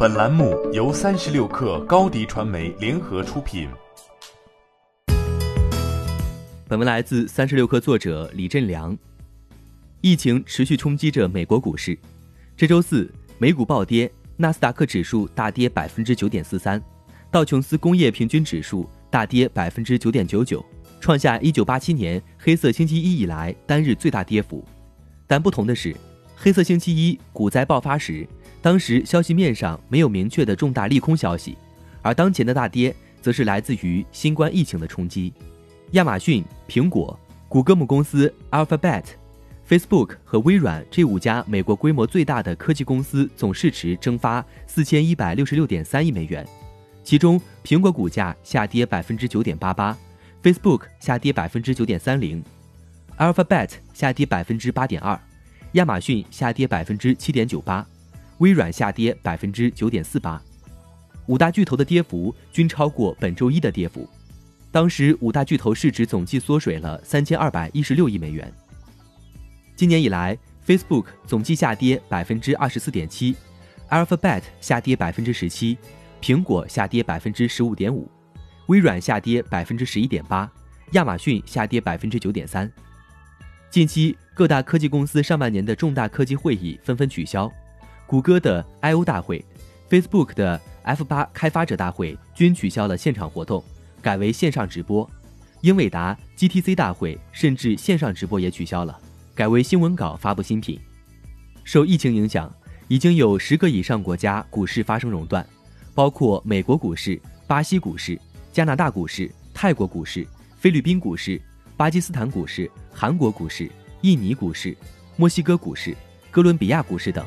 本栏目由三十六氪高低传媒联合出品。本文来自三十六氪作者李振良。疫情持续冲击着美国股市，这周四美股暴跌，纳斯达克指数大跌百分之九点四三，道琼斯工业平均指数大跌百分之九点九九，创下一九八七年黑色星期一以来单日最大跌幅。但不同的是，黑色星期一股灾爆发时，当时消息面上没有明确的重大利空消息，而当前的大跌则是来自于新冠疫情的冲击。亚马逊、苹果、谷歌母公司 Alphabet、Facebook 和微软这五家美国规模最大的科技公司总市值蒸发四千一百六十六点三亿美元，其中苹果股价下跌百分之九点八八，Facebook 下跌百分之九点三零，Alphabet 下跌百分之八点二，亚马逊下跌百分之七点九八，微软下跌百分之九点四八，五大巨头的跌幅均超过本周一的跌幅。当时五大巨头市值总计缩水了三千二百一十六亿美元。今年以来，Facebook 总计下跌百分之二十四点七，Alphabet 下跌百分之十七，苹果下跌百分之十五点五，微软下跌百分之十一点八，亚马逊下跌百分之九点三。近期各大科技公司上半年的重大科技会议纷纷取消，谷歌的 I/O 大会、Facebook 的 F 八开发者大会均取消了现场活动。改为线上直播，英伟达 GTC 大会甚至线上直播也取消了，改为新闻稿发布新品。受疫情影响，已经有十个以上国家股市发生熔断，包括美国股市、巴西股市、加拿大股市、泰国股市、菲律宾股市、巴基斯坦股市、韩国股市、印尼股市、墨西哥股市、哥伦比亚股市等。